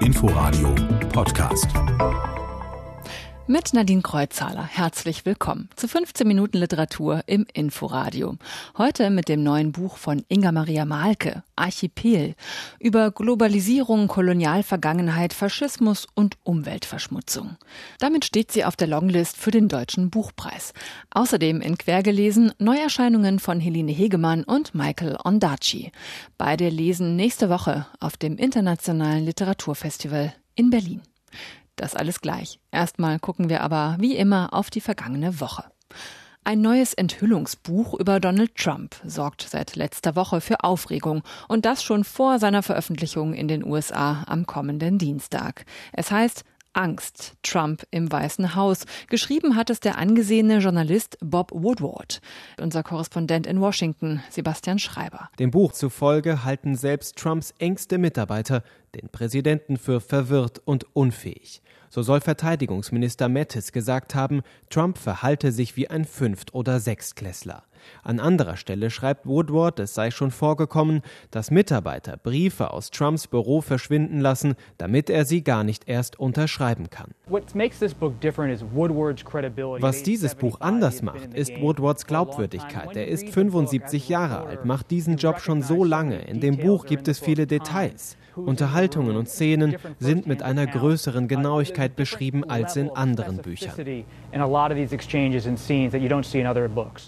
Inforadio Podcast mit Nadine Kreuzhaler. Herzlich willkommen zu 15 Minuten Literatur im Inforadio. Heute mit dem neuen Buch von Inga Maria Malke, Archipel, über Globalisierung, Kolonialvergangenheit, Faschismus und Umweltverschmutzung. Damit steht sie auf der Longlist für den Deutschen Buchpreis. Außerdem in Quergelesen Neuerscheinungen von Helene Hegemann und Michael Ondaatje. Beide lesen nächste Woche auf dem Internationalen Literaturfestival in Berlin. Das alles gleich. Erstmal gucken wir aber wie immer auf die vergangene Woche. Ein neues Enthüllungsbuch über Donald Trump sorgt seit letzter Woche für Aufregung und das schon vor seiner Veröffentlichung in den USA am kommenden Dienstag. Es heißt Angst, Trump im Weißen Haus. Geschrieben hat es der angesehene Journalist Bob Woodward. Unser Korrespondent in Washington, Sebastian Schreiber. Dem Buch zufolge halten selbst Trumps engste Mitarbeiter den Präsidenten für verwirrt und unfähig. So soll Verteidigungsminister Mattis gesagt haben, Trump verhalte sich wie ein Fünft- oder Sechstklässler. An anderer Stelle schreibt Woodward, es sei schon vorgekommen, dass Mitarbeiter Briefe aus Trumps Büro verschwinden lassen, damit er sie gar nicht erst unterschreiben kann. Was dieses Buch anders macht, ist Woodwards Glaubwürdigkeit. Er ist 75 Jahre alt, macht diesen Job schon so lange. In dem Buch gibt es viele Details. Unterhaltungen und Szenen sind mit einer größeren Genauigkeit beschrieben als in anderen Büchern.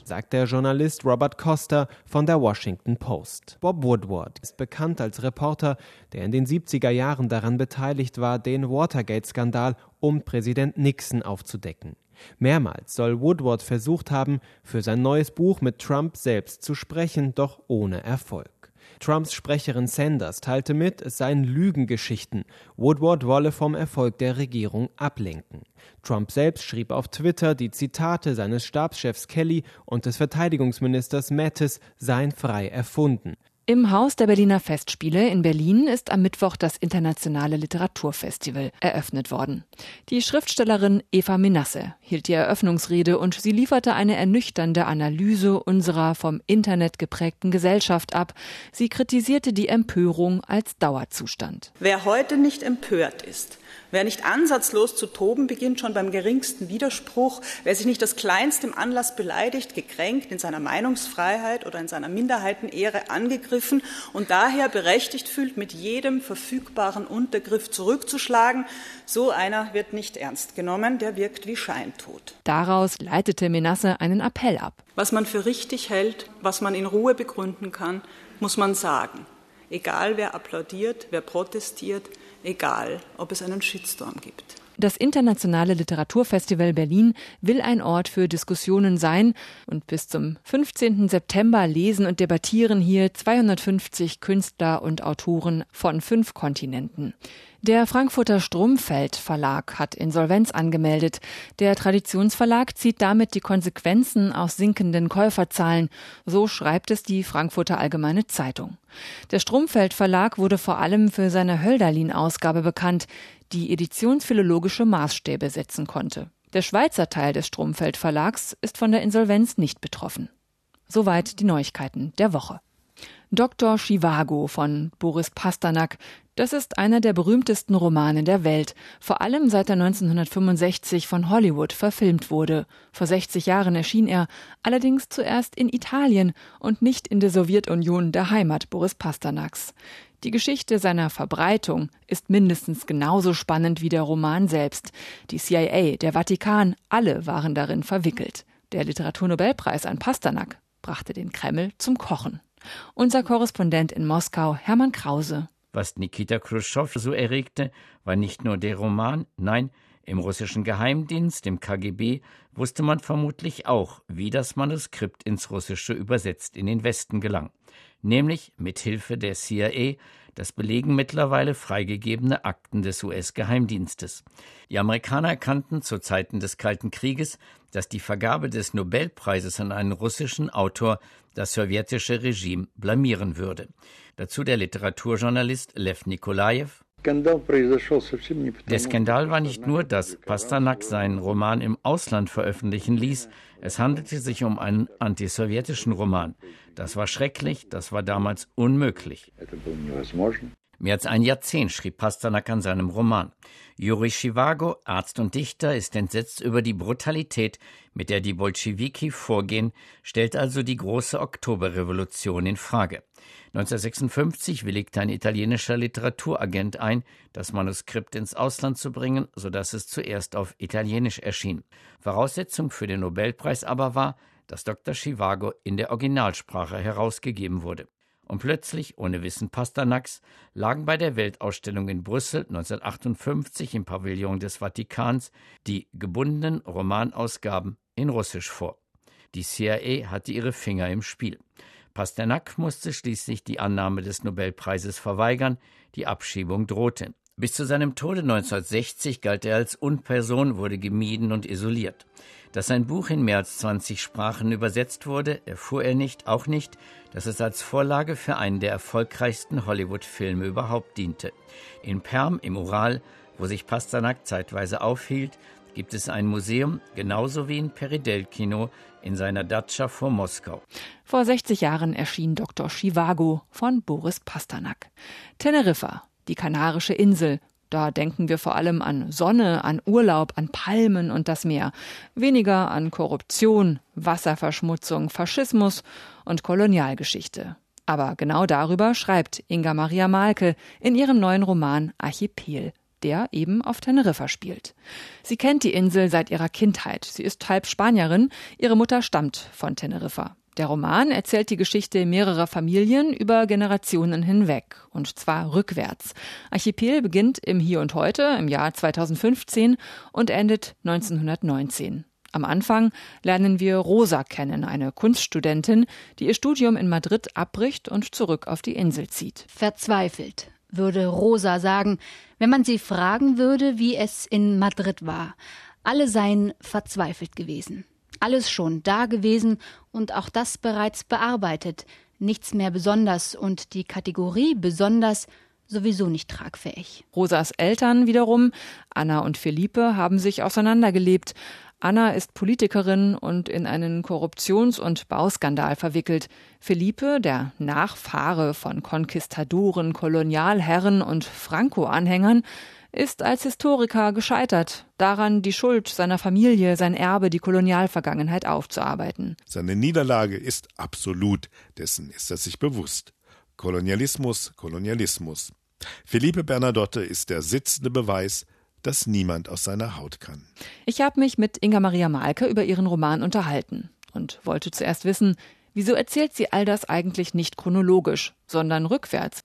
Sagt der Journalist Robert Costa von der Washington Post. Bob Woodward ist bekannt als Reporter, der in den 70er Jahren daran beteiligt war, den Watergate-Skandal um Präsident Nixon aufzudecken. Mehrmals soll Woodward versucht haben, für sein neues Buch mit Trump selbst zu sprechen, doch ohne Erfolg. Trumps Sprecherin Sanders teilte mit, es seien Lügengeschichten. Woodward wolle vom Erfolg der Regierung ablenken. Trump selbst schrieb auf Twitter, die Zitate seines Stabschefs Kelly und des Verteidigungsministers Mattis seien frei erfunden. Im Haus der Berliner Festspiele in Berlin ist am Mittwoch das Internationale Literaturfestival eröffnet worden. Die Schriftstellerin Eva Menasse hielt die Eröffnungsrede und sie lieferte eine ernüchternde Analyse unserer vom Internet geprägten Gesellschaft ab. Sie kritisierte die Empörung als Dauerzustand. Wer heute nicht empört ist, Wer nicht ansatzlos zu toben beginnt, schon beim geringsten Widerspruch, wer sich nicht das kleinste im Anlass beleidigt, gekränkt, in seiner Meinungsfreiheit oder in seiner Minderheitenehre angegriffen und daher berechtigt fühlt, mit jedem verfügbaren Untergriff zurückzuschlagen, so einer wird nicht ernst genommen, der wirkt wie Scheintod. Daraus leitete Menasse einen Appell ab. Was man für richtig hält, was man in Ruhe begründen kann, muss man sagen. Egal wer applaudiert, wer protestiert, egal ob es einen Shitstorm gibt. Das Internationale Literaturfestival Berlin will ein Ort für Diskussionen sein und bis zum 15. September lesen und debattieren hier 250 Künstler und Autoren von fünf Kontinenten. Der Frankfurter Stromfeld Verlag hat Insolvenz angemeldet. Der Traditionsverlag zieht damit die Konsequenzen aus sinkenden Käuferzahlen. So schreibt es die Frankfurter Allgemeine Zeitung. Der Stromfeld Verlag wurde vor allem für seine Hölderlin-Ausgabe bekannt, die editionsphilologische Maßstäbe setzen konnte. Der Schweizer Teil des Stromfeld Verlags ist von der Insolvenz nicht betroffen. Soweit die Neuigkeiten der Woche. Dr. Chivago von Boris Pasternak. Das ist einer der berühmtesten Romane der Welt, vor allem seit er 1965 von Hollywood verfilmt wurde. Vor 60 Jahren erschien er, allerdings zuerst in Italien und nicht in der Sowjetunion, der Heimat Boris Pasternaks. Die Geschichte seiner Verbreitung ist mindestens genauso spannend wie der Roman selbst. Die CIA, der Vatikan, alle waren darin verwickelt. Der Literaturnobelpreis an Pasternak brachte den Kreml zum Kochen. Unser Korrespondent in Moskau, Hermann Krause. Was Nikita Khrushchev so erregte, war nicht nur der Roman, nein, im russischen Geheimdienst, im KGB, wusste man vermutlich auch, wie das Manuskript ins Russische übersetzt in den Westen gelang, nämlich mit Hilfe der CIA, das belegen mittlerweile freigegebene Akten des US-Geheimdienstes. Die Amerikaner erkannten zu Zeiten des Kalten Krieges, dass die Vergabe des Nobelpreises an einen russischen Autor das sowjetische Regime blamieren würde. Dazu der Literaturjournalist Lev Nikolajew. Der Skandal war nicht nur, dass Pasternak seinen Roman im Ausland veröffentlichen ließ, es handelte sich um einen antisowjetischen Roman. Das war schrecklich, das war damals unmöglich. Mehr als ein Jahrzehnt schrieb Pasternak an seinem Roman. Juri Chivago, Arzt und Dichter, ist entsetzt über die Brutalität, mit der die Bolschewiki vorgehen, stellt also die große Oktoberrevolution in Frage. 1956 willigte ein italienischer Literaturagent ein, das Manuskript ins Ausland zu bringen, so dass es zuerst auf Italienisch erschien. Voraussetzung für den Nobelpreis aber war, dass Dr. Chivago in der Originalsprache herausgegeben wurde und plötzlich, ohne Wissen Pasternaks, lagen bei der Weltausstellung in Brüssel 1958 im Pavillon des Vatikans die gebundenen Romanausgaben in Russisch vor. Die CIA hatte ihre Finger im Spiel. Pasternak musste schließlich die Annahme des Nobelpreises verweigern, die Abschiebung drohte. Bis zu seinem Tode 1960 galt er als Unperson, wurde gemieden und isoliert. Dass sein Buch in mehr als 20 Sprachen übersetzt wurde, erfuhr er nicht, auch nicht, dass es als Vorlage für einen der erfolgreichsten Hollywood-Filme überhaupt diente. In Perm im Ural, wo sich Pasternak zeitweise aufhielt, gibt es ein Museum, genauso wie in Peridelkino in seiner Datscha vor Moskau. Vor 60 Jahren erschien Dr. Chivago von Boris Pasternak. Teneriffa, die kanarische Insel, da denken wir vor allem an Sonne, an Urlaub, an Palmen und das Meer, weniger an Korruption, Wasserverschmutzung, Faschismus und Kolonialgeschichte. Aber genau darüber schreibt Inga Maria Malke in ihrem neuen Roman Archipel, der eben auf Teneriffa spielt. Sie kennt die Insel seit ihrer Kindheit. Sie ist halb Spanierin, ihre Mutter stammt von Teneriffa. Der Roman erzählt die Geschichte mehrerer Familien über Generationen hinweg, und zwar rückwärts. Archipel beginnt im Hier und Heute im Jahr 2015 und endet 1919. Am Anfang lernen wir Rosa kennen, eine Kunststudentin, die ihr Studium in Madrid abbricht und zurück auf die Insel zieht. Verzweifelt, würde Rosa sagen, wenn man sie fragen würde, wie es in Madrid war. Alle seien verzweifelt gewesen. Alles schon da gewesen und auch das bereits bearbeitet, nichts mehr besonders und die Kategorie besonders sowieso nicht tragfähig. Rosas Eltern wiederum, Anna und Felipe, haben sich auseinandergelebt. Anna ist Politikerin und in einen Korruptions- und Bauskandal verwickelt. Felipe, der Nachfahre von Konquistadoren, Kolonialherren und Franco-Anhängern, ist als Historiker gescheitert, daran die Schuld seiner Familie, sein Erbe, die Kolonialvergangenheit aufzuarbeiten. Seine Niederlage ist absolut, dessen ist er sich bewusst. Kolonialismus, Kolonialismus. Felipe Bernadotte ist der sitzende Beweis, dass niemand aus seiner Haut kann. Ich habe mich mit Inga Maria Malke über ihren Roman unterhalten und wollte zuerst wissen, wieso erzählt sie all das eigentlich nicht chronologisch, sondern rückwärts?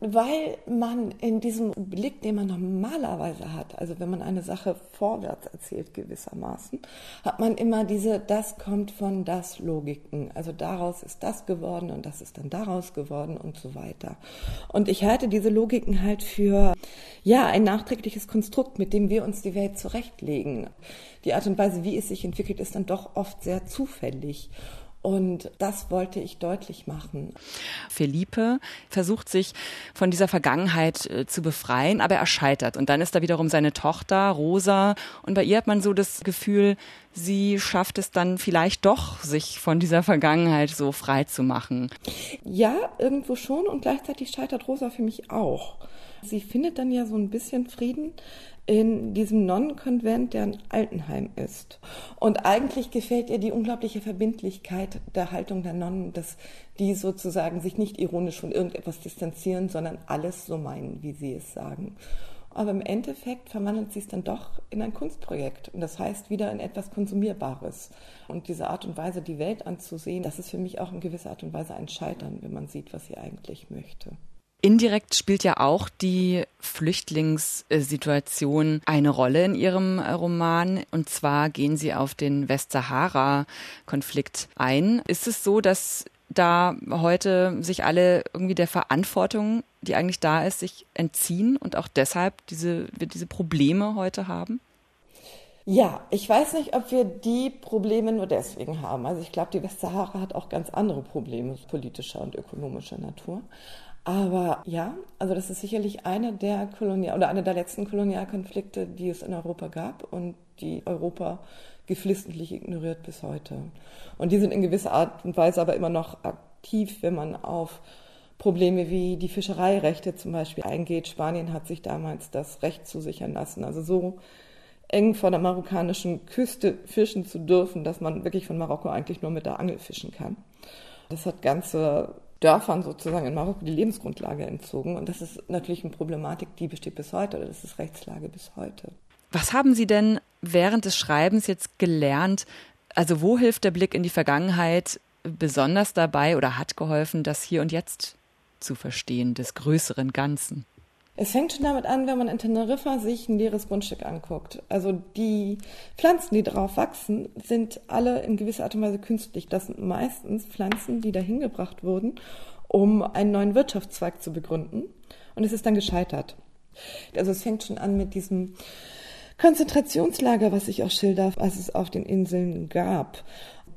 Weil man in diesem Blick, den man normalerweise hat, also wenn man eine Sache vorwärts erzählt gewissermaßen, hat man immer diese, das kommt von das Logiken. Also daraus ist das geworden und das ist dann daraus geworden und so weiter. Und ich halte diese Logiken halt für, ja, ein nachträgliches Konstrukt, mit dem wir uns die Welt zurechtlegen. Die Art und Weise, wie es sich entwickelt, ist dann doch oft sehr zufällig. Und das wollte ich deutlich machen. Felipe versucht sich von dieser Vergangenheit äh, zu befreien, aber er scheitert. Und dann ist da wiederum seine Tochter Rosa. Und bei ihr hat man so das Gefühl, sie schafft es dann vielleicht doch, sich von dieser Vergangenheit so frei zu machen. Ja, irgendwo schon. Und gleichzeitig scheitert Rosa für mich auch. Sie findet dann ja so ein bisschen Frieden in diesem Nonnenkonvent, der ein Altenheim ist. Und eigentlich gefällt ihr die unglaubliche Verbindlichkeit der Haltung der Nonnen, dass die sozusagen sich nicht ironisch von irgendetwas distanzieren, sondern alles so meinen, wie sie es sagen. Aber im Endeffekt verwandelt sie es dann doch in ein Kunstprojekt. Und das heißt wieder in etwas Konsumierbares. Und diese Art und Weise, die Welt anzusehen, das ist für mich auch in gewisser Art und Weise ein Scheitern, wenn man sieht, was sie eigentlich möchte. Indirekt spielt ja auch die Flüchtlingssituation eine Rolle in Ihrem Roman. Und zwar gehen Sie auf den Westsahara-Konflikt ein. Ist es so, dass da heute sich alle irgendwie der Verantwortung, die eigentlich da ist, sich entziehen und auch deshalb diese, wir diese Probleme heute haben? Ja, ich weiß nicht, ob wir die Probleme nur deswegen haben. Also ich glaube, die Westsahara hat auch ganz andere Probleme politischer und ökonomischer Natur. Aber ja, also das ist sicherlich eine der Kolonial oder einer der letzten Kolonialkonflikte, die es in Europa gab und die Europa geflissentlich ignoriert bis heute. Und die sind in gewisser Art und Weise aber immer noch aktiv, wenn man auf Probleme wie die Fischereirechte zum Beispiel eingeht. Spanien hat sich damals das Recht zusichern lassen. Also so eng vor der marokkanischen Küste fischen zu dürfen, dass man wirklich von Marokko eigentlich nur mit der Angel fischen kann. Das hat ganze Dörfern sozusagen in Marokko die Lebensgrundlage entzogen. Und das ist natürlich eine Problematik, die besteht bis heute, oder das ist Rechtslage bis heute. Was haben Sie denn während des Schreibens jetzt gelernt? Also wo hilft der Blick in die Vergangenheit besonders dabei oder hat geholfen, das Hier und Jetzt zu verstehen, des größeren Ganzen? Es fängt schon damit an, wenn man in Teneriffa sich ein leeres Grundstück anguckt. Also die Pflanzen, die darauf wachsen, sind alle in gewisser Art und Weise künstlich. Das sind meistens Pflanzen, die dahin gebracht wurden, um einen neuen Wirtschaftszweig zu begründen. Und es ist dann gescheitert. Also es fängt schon an mit diesem Konzentrationslager, was ich auch schilder, was es auf den Inseln gab.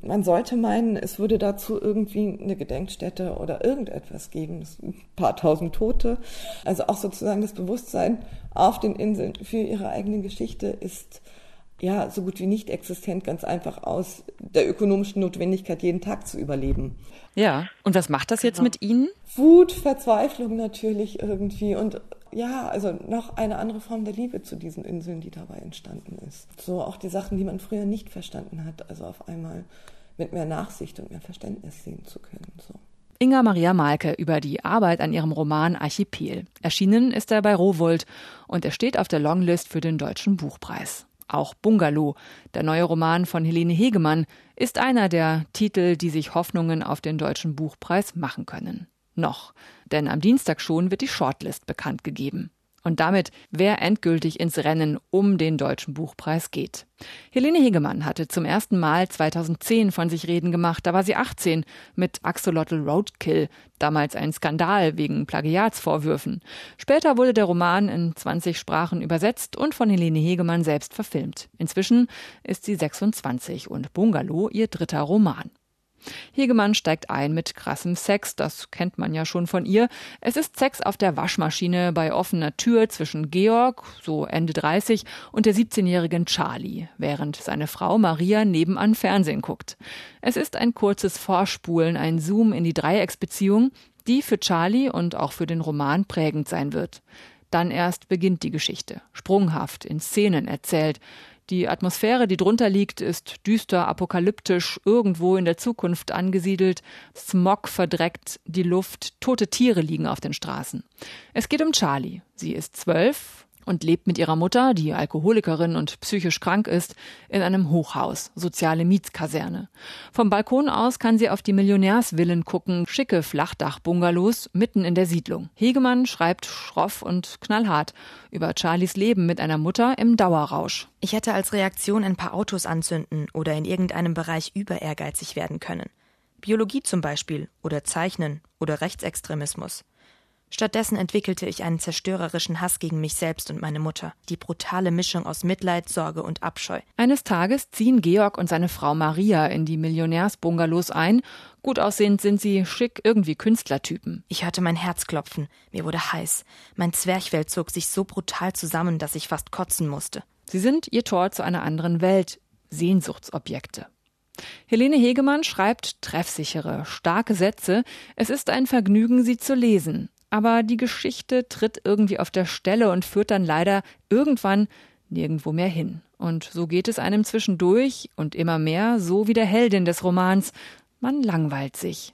Man sollte meinen, es würde dazu irgendwie eine Gedenkstätte oder irgendetwas geben. Ein paar tausend Tote. Also auch sozusagen das Bewusstsein auf den Inseln für ihre eigene Geschichte ist ja so gut wie nicht existent, ganz einfach aus der ökonomischen Notwendigkeit, jeden Tag zu überleben. Ja, und was macht das jetzt genau. mit Ihnen? Wut, Verzweiflung natürlich irgendwie und ja, also noch eine andere Form der Liebe zu diesen Inseln, die dabei entstanden ist. So auch die Sachen, die man früher nicht verstanden hat, also auf einmal mit mehr Nachsicht und mehr Verständnis sehen zu können. So. Inga Maria Malke über die Arbeit an ihrem Roman Archipel. Erschienen ist er bei Rowold und er steht auf der Longlist für den Deutschen Buchpreis. Auch Bungalow, der neue Roman von Helene Hegemann, ist einer der Titel, die sich Hoffnungen auf den Deutschen Buchpreis machen können. Noch, denn am Dienstag schon wird die Shortlist bekannt gegeben. Und damit, wer endgültig ins Rennen um den Deutschen Buchpreis geht. Helene Hegemann hatte zum ersten Mal 2010 von sich reden gemacht. Da war sie 18 mit Axolotl Roadkill, damals ein Skandal wegen Plagiatsvorwürfen. Später wurde der Roman in 20 Sprachen übersetzt und von Helene Hegemann selbst verfilmt. Inzwischen ist sie 26 und Bungalow ihr dritter Roman. Hegemann steigt ein mit krassem Sex, das kennt man ja schon von ihr. Es ist Sex auf der Waschmaschine bei offener Tür zwischen Georg, so Ende 30, und der 17-jährigen Charlie, während seine Frau Maria nebenan Fernsehen guckt. Es ist ein kurzes Vorspulen, ein Zoom in die Dreiecksbeziehung, die für Charlie und auch für den Roman prägend sein wird. Dann erst beginnt die Geschichte, sprunghaft in Szenen erzählt. Die Atmosphäre, die drunter liegt, ist düster, apokalyptisch, irgendwo in der Zukunft angesiedelt. Smog verdreckt die Luft, tote Tiere liegen auf den Straßen. Es geht um Charlie. Sie ist zwölf und lebt mit ihrer Mutter, die Alkoholikerin und psychisch krank ist, in einem Hochhaus, soziale Mietskaserne. Vom Balkon aus kann sie auf die Millionärsvillen gucken, schicke Flachdach-Bungalows mitten in der Siedlung. Hegemann schreibt schroff und knallhart über Charlies Leben mit einer Mutter im Dauerrausch. Ich hätte als Reaktion ein paar Autos anzünden oder in irgendeinem Bereich über ehrgeizig werden können. Biologie zum Beispiel oder Zeichnen oder Rechtsextremismus. Stattdessen entwickelte ich einen zerstörerischen Hass gegen mich selbst und meine Mutter. Die brutale Mischung aus Mitleid, Sorge und Abscheu. Eines Tages ziehen Georg und seine Frau Maria in die Millionärsbungalows ein. Gut aussehend sind sie, schick, irgendwie Künstlertypen. Ich hörte mein Herz klopfen. Mir wurde heiß. Mein Zwerchfell zog sich so brutal zusammen, dass ich fast kotzen musste. Sie sind ihr Tor zu einer anderen Welt. Sehnsuchtsobjekte. Helene Hegemann schreibt treffsichere, starke Sätze. Es ist ein Vergnügen, sie zu lesen aber die Geschichte tritt irgendwie auf der Stelle und führt dann leider irgendwann nirgendwo mehr hin. Und so geht es einem zwischendurch und immer mehr, so wie der Heldin des Romans. Man langweilt sich.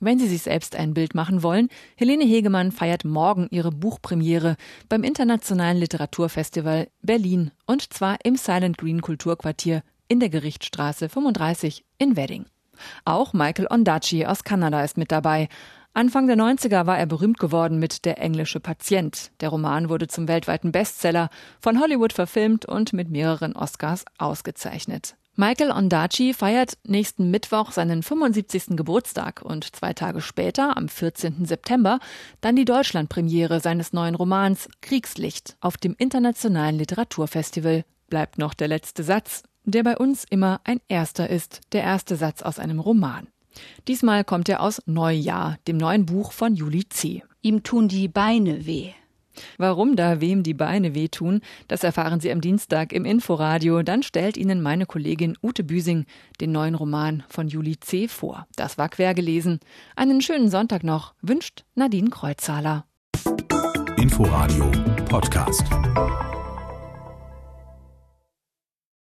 Wenn Sie sich selbst ein Bild machen wollen, Helene Hegemann feiert morgen ihre Buchpremiere beim Internationalen Literaturfestival Berlin und zwar im Silent Green Kulturquartier in der Gerichtsstraße 35 in Wedding. Auch Michael Ondaatje aus Kanada ist mit dabei. Anfang der 90er war er berühmt geworden mit Der englische Patient. Der Roman wurde zum weltweiten Bestseller, von Hollywood verfilmt und mit mehreren Oscars ausgezeichnet. Michael Ondaatje feiert nächsten Mittwoch seinen 75. Geburtstag und zwei Tage später, am 14. September, dann die Deutschlandpremiere seines neuen Romans Kriegslicht auf dem Internationalen Literaturfestival. Bleibt noch der letzte Satz, der bei uns immer ein erster ist, der erste Satz aus einem Roman. Diesmal kommt er aus Neujahr, dem neuen Buch von Juli C. Ihm tun die Beine weh. Warum da wem die Beine wehtun, das erfahren Sie am Dienstag im Inforadio. Dann stellt Ihnen meine Kollegin Ute Büsing den neuen Roman von Juli C. vor. Das war quer gelesen. Einen schönen Sonntag noch, wünscht Nadine Kreuzhaler. Inforadio Podcast.